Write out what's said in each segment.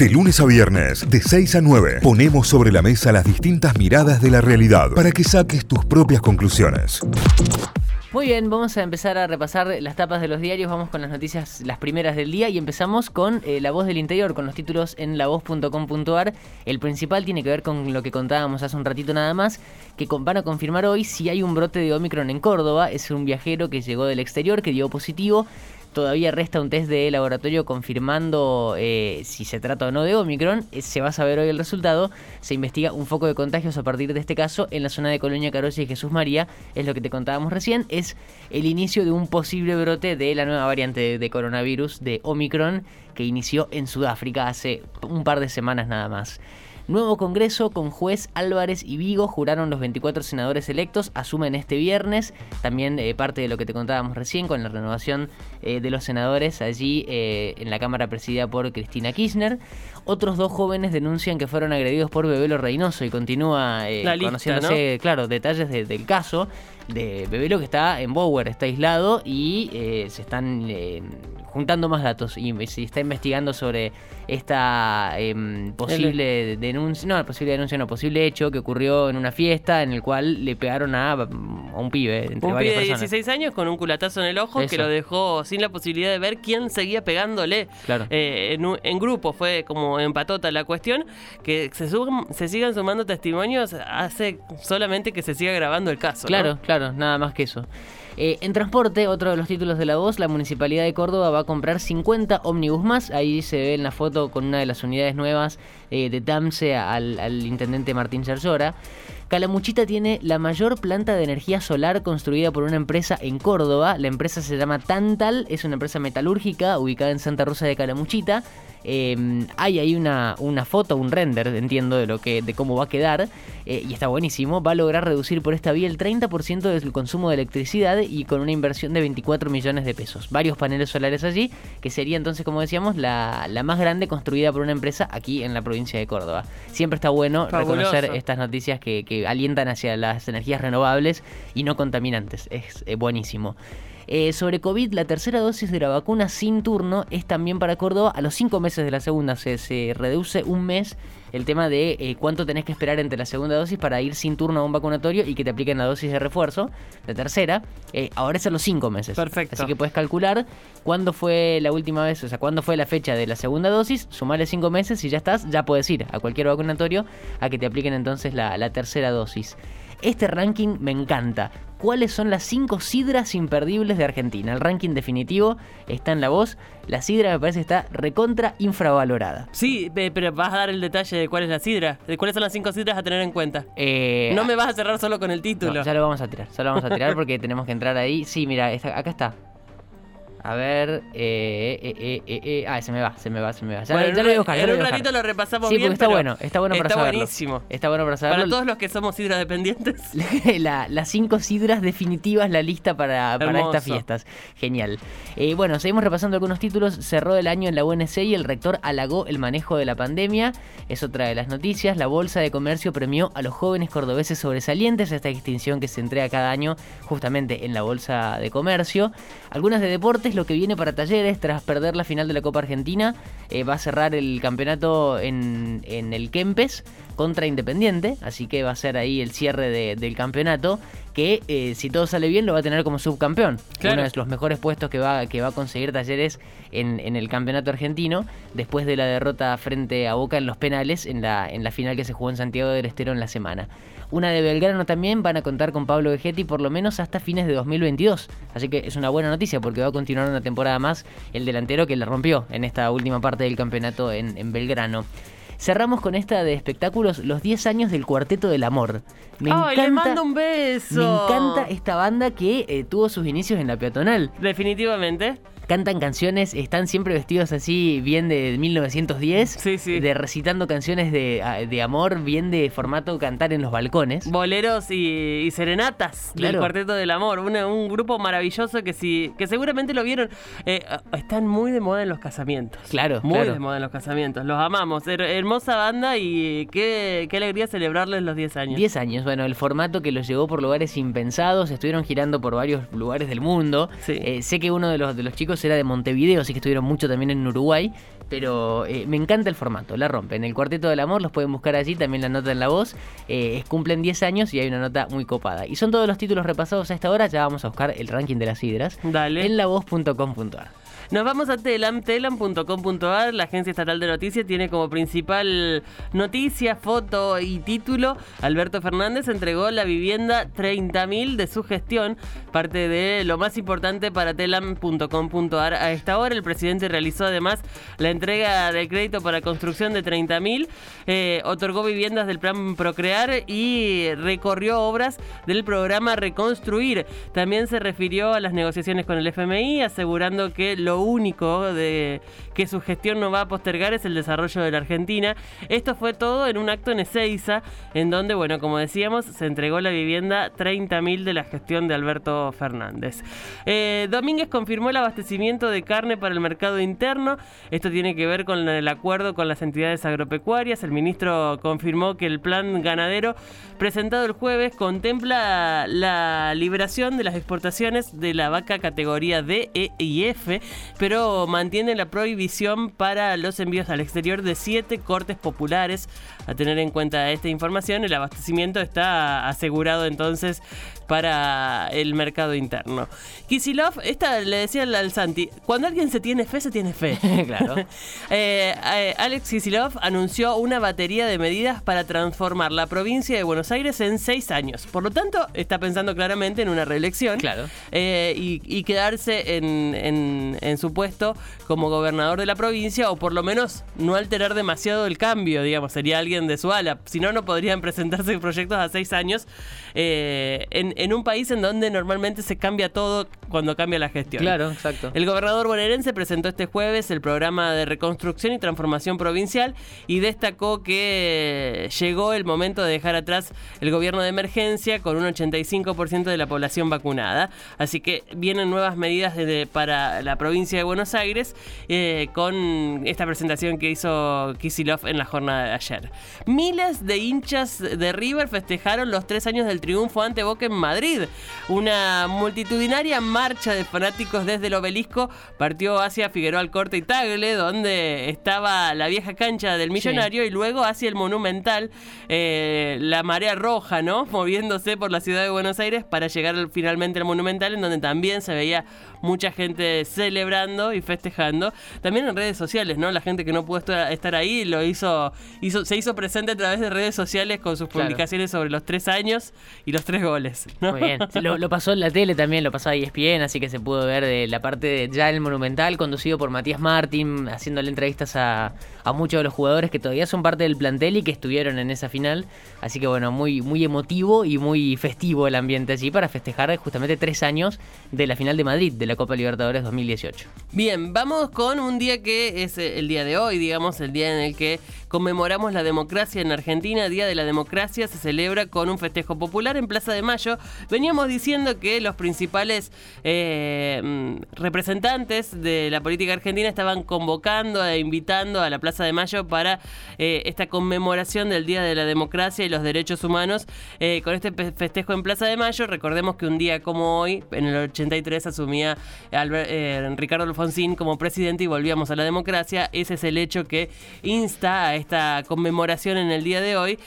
De lunes a viernes, de 6 a 9, ponemos sobre la mesa las distintas miradas de la realidad para que saques tus propias conclusiones. Muy bien, vamos a empezar a repasar las tapas de los diarios. Vamos con las noticias, las primeras del día y empezamos con eh, La Voz del Interior, con los títulos en lavoz.com.ar. El principal tiene que ver con lo que contábamos hace un ratito nada más, que van a confirmar hoy si hay un brote de Omicron en Córdoba. Es un viajero que llegó del exterior, que dio positivo Todavía resta un test de laboratorio confirmando eh, si se trata o no de Omicron. Eh, se va a saber hoy el resultado. Se investiga un foco de contagios a partir de este caso en la zona de Colonia Carolla y Jesús María. Es lo que te contábamos recién. Es el inicio de un posible brote de la nueva variante de coronavirus de Omicron que inició en Sudáfrica hace un par de semanas nada más. Nuevo Congreso con juez Álvarez y Vigo juraron los 24 senadores electos, asumen este viernes, también eh, parte de lo que te contábamos recién con la renovación eh, de los senadores allí eh, en la Cámara presidida por Cristina Kirchner. Otros dos jóvenes denuncian que fueron agredidos por Bebelo Reynoso y continúa conociéndose, claro, detalles del caso de Bebelo que está en Bower, está aislado y se están juntando más datos y se está investigando sobre esta em, posible denuncia, no, posible denuncia, no, posible hecho que ocurrió en una fiesta en el cual le pegaron a, un pibe. Entre un pibe de 16 años con un culatazo en el ojo que lo dejó sin la posibilidad de ver quién seguía pegándole. Claro. Eh, en, grupo fue como empatota la cuestión. Que se, se sigan sumando testimonios hace solamente que se siga grabando el caso. Claro, claro, nada más que eso. Eh, en transporte, otro de los títulos de la voz, la Municipalidad de Córdoba va a comprar 50 ómnibus más. Ahí se ve en la foto con una de las unidades nuevas eh, de TAMSE al, intendente Martín Charzora. Calamuchita tiene la mayor planta de energía solar construida por una empresa en Córdoba. La empresa se llama Tantal, es una empresa metalúrgica ubicada en Santa Rosa de Calamuchita. Em, hay ahí una, una, foto, un render, entiendo, de, lo que, de cómo va a quedar. Eh, y está buenísimo. Va a lograr reducir por esta vía el 30% del consumo de electricidad y con una inversión de 24 millones de pesos. Varios paneles solares allí, que sería entonces, como decíamos, la, más grande construida por una empresa aquí en la provincia de Córdoba. Siempre está bueno reconocer estas noticias que, alientan hacia las energías renovables y no contaminantes. Es buenísimo. Eh, sobre COVID, la tercera dosis de la vacuna sin turno es también para Córdoba a los cinco meses de la segunda. Se, se reduce un mes el tema de eh, cuánto tenés que esperar entre la segunda dosis para ir sin turno a un vacunatorio y que te apliquen la dosis de refuerzo, la tercera. Eh, ahora es a los cinco meses. Perfecto. Así que puedes calcular cuándo fue la última vez, o sea, cuándo fue la fecha de la segunda dosis, sumarle cinco meses y ya estás, ya puedes ir a cualquier vacunatorio a que te apliquen entonces la, la tercera dosis. Este ranking me encanta cuáles son las cinco sidras imperdibles de Argentina. El ranking definitivo está en la voz. La sidra me parece está recontra infravalorada. Sí, pero vas a dar el detalle de cuál es la sidra. De cuáles son las cinco sidras a tener en cuenta. Eh, no me vas a cerrar solo con el título. ya lo vamos a tirar. Solo vamos a tirar porque tenemos que entrar ahí. Sí, mira, acá está. A ver, eh, eh, eh, eh, ah, se me va, se me va, se me va. Ya, lo voy a buscar. En un ratito lo repasamos sí, bien. porque está bueno, está bueno para está saberlo. buenísimo. Está bueno para saberlo. Para todos los que somos sidras dependientes. las cinco sidras definitivas, la lista para, para estas fiestas. Genial. bueno, seguimos repasando algunos títulos. Cerró el año en la UNC y el rector halagó el manejo de la pandemia. Es otra de las noticias. La Bolsa de Comercio premió a los jóvenes cordobeses sobresalientes, esta distinción que se entrega cada año justamente en la Bolsa de Comercio. Algunas de deportes, lo que viene para talleres tras perder la final de la Copa Argentina, eh, va a cerrar el campeonato en, el Kempes contra Independiente, así que va a ser ahí el cierre del campeonato, que eh, si todo sale bien lo va a tener como subcampeón. Uno de los mejores puestos que va, que va a conseguir Talleres en, en, el campeonato argentino, después de la derrota frente a Boca en los penales en la, en la final que se jugó en Santiago del Estero en la semana. Una de Belgrano también van a contar con Pablo Vegetti por lo menos hasta fines de 2022. Así que es una buena noticia porque va a continuar una temporada más el delantero que la rompió en esta última parte del campeonato en, Belgrano. Cerramos con esta de espectáculos, los 10 años del Cuarteto del Amor. Me encanta, le mando un beso! Me encanta esta banda que eh, tuvo sus inicios en la peatonal. Definitivamente cantan canciones, están siempre vestidos así, bien de 1910, sí, sí. de recitando canciones de, amor, bien de formato cantar en los balcones. Boleros y, serenatas del Cuarteto del Amor, un grupo maravilloso que sí, que seguramente lo vieron. Eh, están muy de moda en los casamientos. Claro, muy de moda en los casamientos. Los amamos, hermosa banda y qué, qué alegría celebrarles los 10 años. 10 años, bueno, el formato que los llevó por lugares impensados, estuvieron girando por varios lugares del mundo. Sí. Eh, sé que uno de los, de los chicos era de Montevideo, así que estuvieron mucho también en Uruguay, pero eh, me encanta el formato, la rompen. El Cuarteto del Amor los pueden buscar allí, también la nota en la voz. Eh, cumplen 10 años y hay una nota muy copada. Y son todos los títulos repasados a esta hora, ya vamos a buscar el ranking de las sidras Dale. en lavoz.com.ar. Nos vamos a Telam, telam.com.ar. La agencia estatal de noticias tiene como principal noticia, foto y título. Alberto Fernández entregó la vivienda 30.000 de su gestión, parte de lo más importante para telam.com.ar. A esta hora el presidente realizó además la entrega del crédito para construcción de 30.000, eh, otorgó viviendas del plan Procrear y recorrió obras del programa Reconstruir. También se refirió a las negociaciones con el FMI, asegurando que lo único de que su gestión no va a postergar es el desarrollo de la Argentina. Esto fue todo en un acto en Ezeiza, en donde, bueno, como decíamos, se entregó la vivienda 30.000 de la gestión de Alberto Fernández. Eh, Domínguez confirmó el abastecimiento de carne para el mercado interno. Esto tiene que ver con el acuerdo con las entidades agropecuarias. El ministro confirmó que el plan ganadero presentado el jueves contempla la liberación de las exportaciones de la vaca categoría D, E y F pero mantiene la prohibición para los envíos al exterior de siete cortes populares. A tener en cuenta esta información, el abastecimiento está asegurado entonces para el mercado interno. Kisilov, esta le decía al Santi, cuando alguien se tiene fe, se tiene fe. claro. Eh, eh, Alex Kisilov anunció una batería de medidas para transformar la provincia de Buenos Aires en seis años. Por lo tanto, está pensando claramente en una reelección Claro. eh, y, y quedarse en, en- en su puesto como gobernador de la provincia o por lo menos no alterar demasiado el cambio, digamos, sería alguien de su ala. Si no, no podrían presentarse proyectos a seis años eh, en, en un país en donde normalmente se cambia todo cuando cambia la gestión. Claro, exacto. El gobernador bonaerense presentó este jueves el programa de reconstrucción y transformación provincial y destacó que llegó el momento de dejar atrás el gobierno de emergencia con un 85% de la población vacunada. Así que vienen nuevas medidas desde- para la provincia de Buenos Aires eh, con esta presentación que hizo Kisilov en la jornada de ayer. Miles de hinchas de River festejaron los tres años del triunfo ante Boca en Madrid. Una multitudinaria marcha de fanáticos desde el obelisco partió hacia Figueroa Alcorte y Tagle, donde estaba la vieja cancha del millonario, y luego hacia el Monumental, eh, la marea roja, ¿no? Moviéndose por la ciudad de Buenos Aires para llegar al- finalmente al Monumental, en donde también se veía mucha gente celebrando y festejando. También en redes sociales, ¿no? La gente que no pudo estar estar ahí lo hizo, hizo, se hizo presente a través de redes sociales con sus Claro. publicaciones sobre los tres años y los tres goles. ¿no? Muy bien. Lo, lo pasó en la tele también, lo pasó a ESPN, así que se pudo ver de la parte de ya el Monumental, conducido por Matías Martín, haciéndole entrevistas a, muchos de los jugadores que todavía son parte del plantel y que estuvieron en esa final. Así que bueno, muy, muy emotivo y muy festivo el ambiente allí para festejar justamente tres años de la final de Madrid de la Copa Libertadores 2018. Bien, vamos con un día que es eh, el día de hoy, digamos, el día en el que conmemoramos la democracia en Argentina. Día de la Democracia se celebra con un festejo popular en Plaza de Mayo. Veníamos diciendo que los principales eh, mm, representantes de la política argentina estaban convocando e invitando a la Plaza de Mayo para eh, esta conmemoración del Día de la Democracia y los Derechos Humanos. Eh, con este festejo en Plaza de Mayo, recordemos que un día como hoy, en el 83, asumía Ricardo Alfonsín como presidente y volvíamos a la democracia. Ese es el hecho que insta a esta conmemoración en el día de hoy.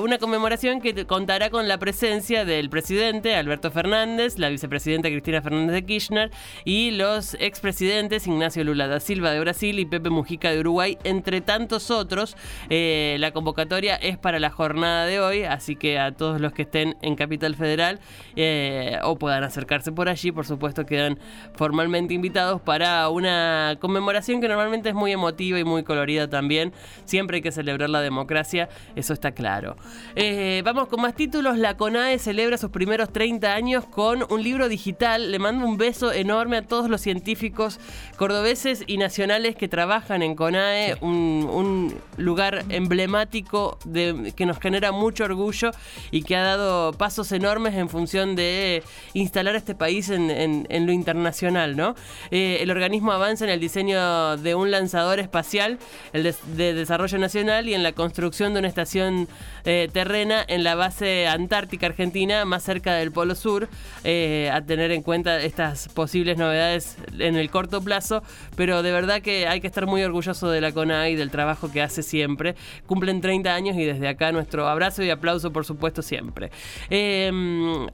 Una conmemoración que contará con la presencia del presidente Alberto Fernández, la vicepresidenta Cristina Fernández de Kirchner y los expresidentes Ignacio Lula da Silva de Brasil y Pepe Mujica de Uruguay, entre tantos otros. Eh, la convocatoria es para la jornada de hoy, así que a todos los que estén en Capital Federal eh, o puedan acercarse por allí, por supuesto quedan formalmente invitados para una conmemoración que normalmente es muy emotiva y muy colorida también. Siempre hay que celebrar la democracia, eso está claro. Eh, vamos con más títulos. La CONAE celebra sus primeros 30 años con un libro digital le mando un beso enorme a todos los científicos cordobeses y nacionales que trabajan en CONAE, un, un lugar emblemático de, que nos genera mucho orgullo y que ha dado pasos enormes en función de instalar este país en, en- en lo internacional, ¿no? Eh, el organismo avanza en el diseño de un lanzador espacial el de desarrollo nacional y en la construcción de una estación eh, terrena en la base antártica argentina, más cerca del Polo Sur, eh, a tener en cuenta estas posibles novedades en el corto plazo, pero de verdad que hay que estar muy orgulloso de la CONAI y del trabajo que hace siempre. Cumplen 30 años y desde acá nuestro abrazo y aplauso, por supuesto, siempre. Eh,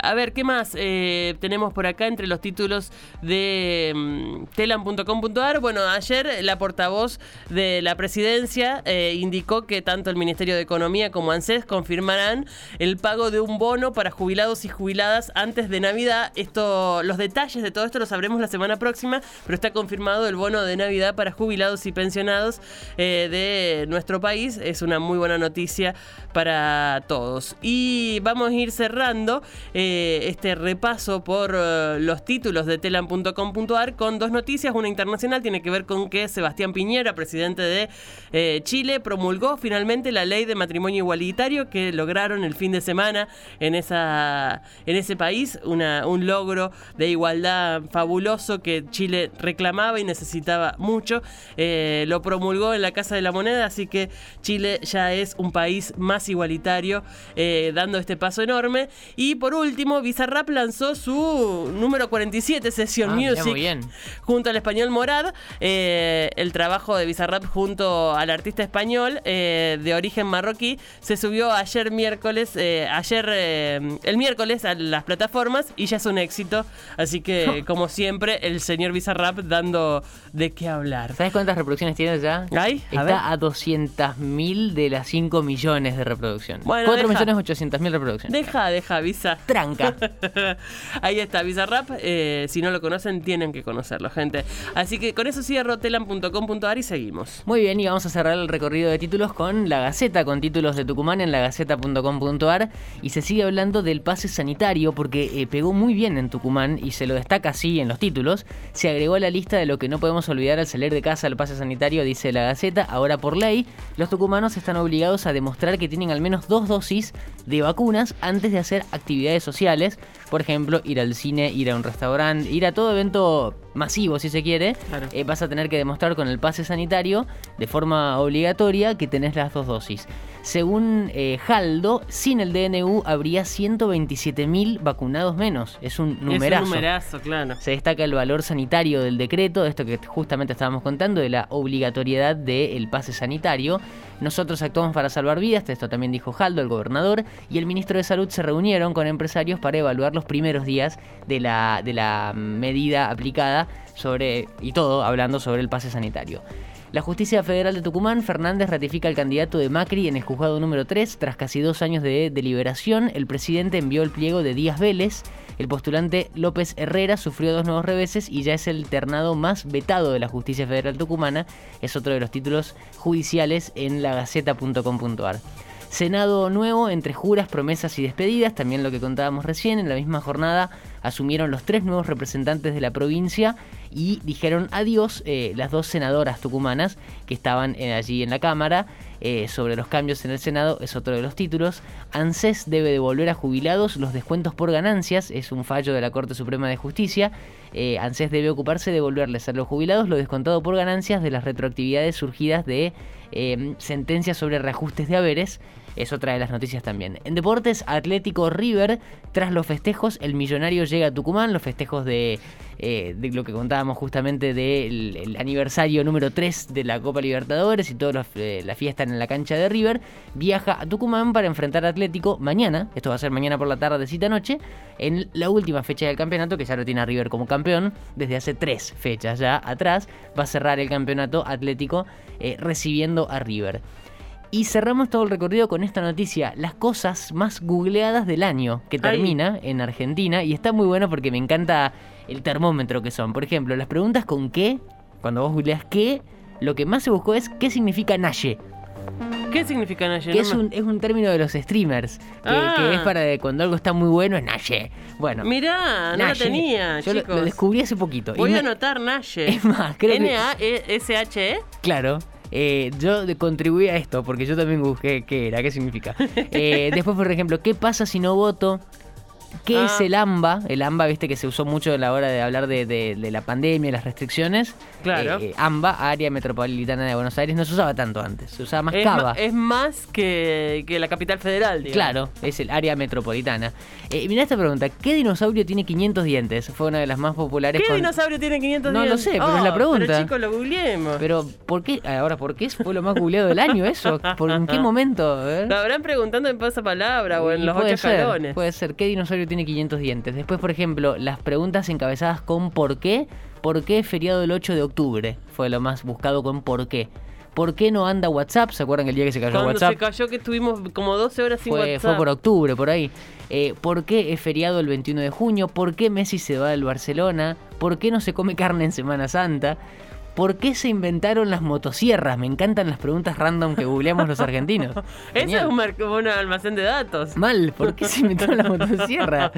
a ver, ¿qué más eh, tenemos por acá entre los títulos de mm, telam.com.ar? Bueno, ayer la portavoz de la presidencia eh, indicó que tanto el Ministerio de Economía como ANSES confirmarán el pago de un bono para jubilados y jubiladas antes de Navidad. Esto, los detalles de todo esto los sabremos la semana próxima, pero está confirmado el bono de Navidad para jubilados y pensionados eh, de nuestro país. Es una muy buena noticia para todos. Y vamos a ir cerrando eh, este repaso por eh, los títulos de telam.com.ar con dos noticias. Una internacional tiene que ver con que Sebastián Piñera, presidente de Chile, promulgó finalmente la ley de matrimonio igualitario que lograron el fin de semana en, esa, en ese país. Una, un logro de igualdad fabuloso que Chile reclamaba y necesitaba mucho. Eh, lo promulgó en la Casa de la Moneda, así que Chile ya es un país más igualitario, eh, dando este paso enorme. Y por último, Bizarrap lanzó su número 47 Session Ah, Music muy bien. junto al español Morad. eh, el trabajo de Bizarrap junto al artista español de origen marroquí se subió ayer miércoles, ayer el miércoles a las plataformas y ya es un éxito. Así que, como siempre, el señor Bizarrap dando de qué hablar. ¿Sabes cuántas reproducciones tiene ya? Ay, a ver. Está a 200.000 de las 5 millones de reproducciones. Bueno, 4 deja. millones 800.000 reproducciones. Deja, deja, Visa. Tranca. Ahí está, Bizarrap. Eh, si no lo conocen, tienen que conocerlo, gente. Así que con eso cierro telam.com.ar y seguimos. Muy bien, y vamos a cerrar el recorrido de títulos con la Gaceta, con títulos de Tucumán en lagaceta.com.ar. Y se sigue hablando del pase sanitario porque eh, pegó muy bien en Tucumán y se lo destaca así en los títulos. Se agregó a la lista de lo que no podemos olvidar al salir de casa el pase sanitario, dice la Gaceta. Ahora, por ley, los tucumanos están obligados a demostrar que tienen al menos dos dosis de vacunas antes de hacer actividades sociales. Por ejemplo, ir al cine, ir a un restaurante, ir a todo evento masivo, si se quiere. Claro. Eh, vas a tener que demostrar con el pase sanitario de forma obligatoria que tenés las dos dosis. Según eh, Jaldo, sin el DNU habría 127.000 vacunados menos. Es un numerazo. Es un numerazo, claro. Se destaca el valor sanitario del decreto, de esto que justamente estábamos contando, de la obligatoriedad del pase sanitario. Nosotros actuamos para salvar vidas, esto también dijo Jaldo, el gobernador, y el ministro de Salud se reunieron con empresarios para evaluar los primeros días de la, de la medida aplicada sobre, y todo hablando sobre el pase sanitario. La Justicia Federal de Tucumán, Fernández ratifica al candidato de Macri en el juzgado número 3. Tras casi dos años de deliberación, el presidente envió el pliego de Díaz Vélez. El postulante López Herrera sufrió dos nuevos reveses y ya es el ternado más vetado de la Justicia Federal Tucumana. Es otro de los títulos judiciales en la gaceta.com.ar. Senado nuevo entre juras, promesas y despedidas, también lo que contábamos recién, en la misma jornada asumieron los tres nuevos representantes de la provincia y dijeron adiós eh, las dos senadoras tucumanas que estaban eh, allí en la Cámara. Eh, sobre los cambios en el Senado es otro de los títulos. ANSES debe devolver a jubilados los descuentos por ganancias, es un fallo de la Corte Suprema de Justicia. ANSES debe ocuparse de devolverles a los jubilados lo descontado por ganancias de las retroactividades surgidas de sentencias sobre reajustes de haberes. Es otra de las noticias también. En deportes, Atlético River, tras los festejos, el millonario llega a Tucumán, los festejos de, eh, lo que contábamos justamente del el aniversario número 3 de la Copa Libertadores y toda la fiesta en la cancha de River, viaja a Tucumán para enfrentar a Atlético mañana, esto va a ser mañana por la tarde de cita noche, en la última fecha del campeonato, que ya lo tiene a River como campeón desde hace tres fechas ya atrás, va a cerrar el campeonato Atlético eh, recibiendo a River. Y cerramos todo el recorrido con esta noticia, las cosas más googleadas del año, que Ay. termina en Argentina. Y está muy bueno porque me encanta el termómetro que son. Por ejemplo, las preguntas con qué, cuando vos googleas qué, lo que más se buscó es qué significa Naye. ¿Qué significa Naye? Que No es un, es un término de los streamers. Que, Ah. que es para de cuando algo está muy bueno, es Naye. Bueno. Mirá, no Naye. tenía, Yo lo- chicos. lo, descubrí hace poquito. Voy a anotar Naye. Es más, creo que- N-A-S-H-E. Claro. Eh, yo contribuí a esto porque yo también busqué qué era, qué significa. Eh, después, por ejemplo, ¿qué pasa si no voto? ¿Qué Ah. es el AMBA? El AMBA, viste que se usó mucho a la hora de hablar de, de- de la pandemia y las restricciones. Claro. Eh, AMBA, Área Metropolitana de Buenos Aires, no se usaba tanto antes, se usaba más Es, Cava. es más que, que la capital federal, digamos. Claro, es el área metropolitana. Eh, mirá esta pregunta, ¿qué dinosaurio tiene 500 dientes? Fue una de las más populares. ¿Qué con- dinosaurio tiene 500 No lo dientes? sé, pero es la pregunta. Pero chicos, lo googleemos. Pero, ¿por qué? Ahora, ¿por qué fue lo más googleado del año eso? ¿Por en qué momento? Lo habrán preguntando en pasapalabra o en los ocho ser, escalones. Puede ser. ¿Qué dinosaurio tiene 500 dientes? Después, por ejemplo, las preguntas encabezadas con ¿por qué? ¿Por qué feriado el 8 de octubre? Fue lo más buscado con ¿por qué? ¿Por qué no anda WhatsApp? ¿Se acuerdan el día que se cayó Cuando WhatsApp? se cayó que estuvimos como 12 horas sin Fue, WhatsApp. fue por octubre, por ahí. Eh, ¿Por qué es feriado el 21 de junio? ¿Por qué Messi se va del Barcelona? ¿Por qué no se come carne en Semana Santa? ¿Por qué se inventaron las motosierras? Me encantan las preguntas random que googleamos los argentinos. Eso es un, un almacén de datos. Mal, ¿por qué se inventaron las motosierras?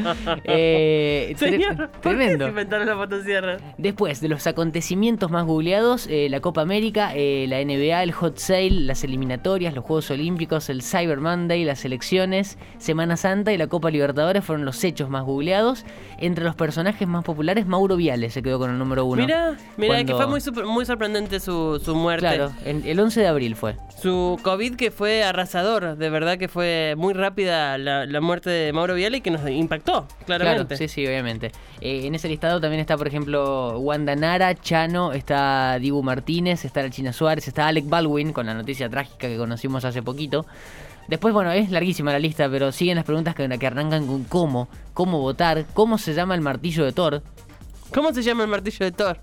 Eh, tre- ¿por qué se inventaron la motosierra? Después de los acontecimientos más googleados, eh, la Copa América, eh, la NBA, el Hot Sale, las eliminatorias, los Juegos Olímpicos, el Cyber Monday, las elecciones, Semana Santa y la Copa Libertadores fueron los hechos más googleados. Entre los personajes más populares, Mauro Viales se quedó con el número uno. Mira, mira, que fue muy, super- muy sorprendente su, su muerte. Claro, en- el 11 de abril fue. Su COVID que fue arrasador, de verdad que fue muy rápida la, la muerte de Mauro Viale y que nos impactó, claramente. Claro, sí, sí, obviamente. Eh, en ese listado también está, por ejemplo, Wanda Nara, Chano, está Dibu Martínez, está la China Suárez, está Alec Baldwin, con la noticia trágica que conocimos hace poquito. Después, bueno, es larguísima la lista, pero siguen las preguntas que, que arrancan con cómo, cómo votar, cómo se llama el martillo de Thor. ¿Cómo se llama el martillo de Thor?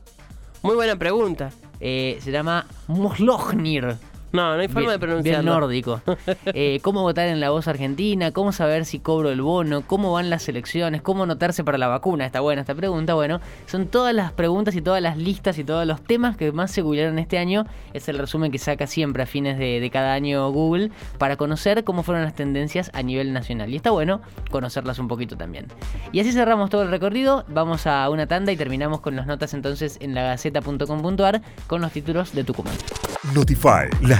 Muy buena pregunta. Eh, se llama Moslognir. No, no hay forma bien, de pronunciarlo. Bien nórdico. Eh, cómo votar en la voz argentina, cómo saber si cobro el bono, cómo van las elecciones, cómo anotarse para la vacuna. Está buena esta pregunta. Bueno, son todas las preguntas y todas las listas y todos los temas que más se googlearon este año. Es el resumen que saca siempre a fines de, de cada año Google para conocer cómo fueron las tendencias a nivel nacional. Y está bueno conocerlas un poquito también. Y así cerramos todo el recorrido. Vamos a una tanda y terminamos con las notas entonces en la gaceta.com.ar con los títulos de Tucumán. Notify,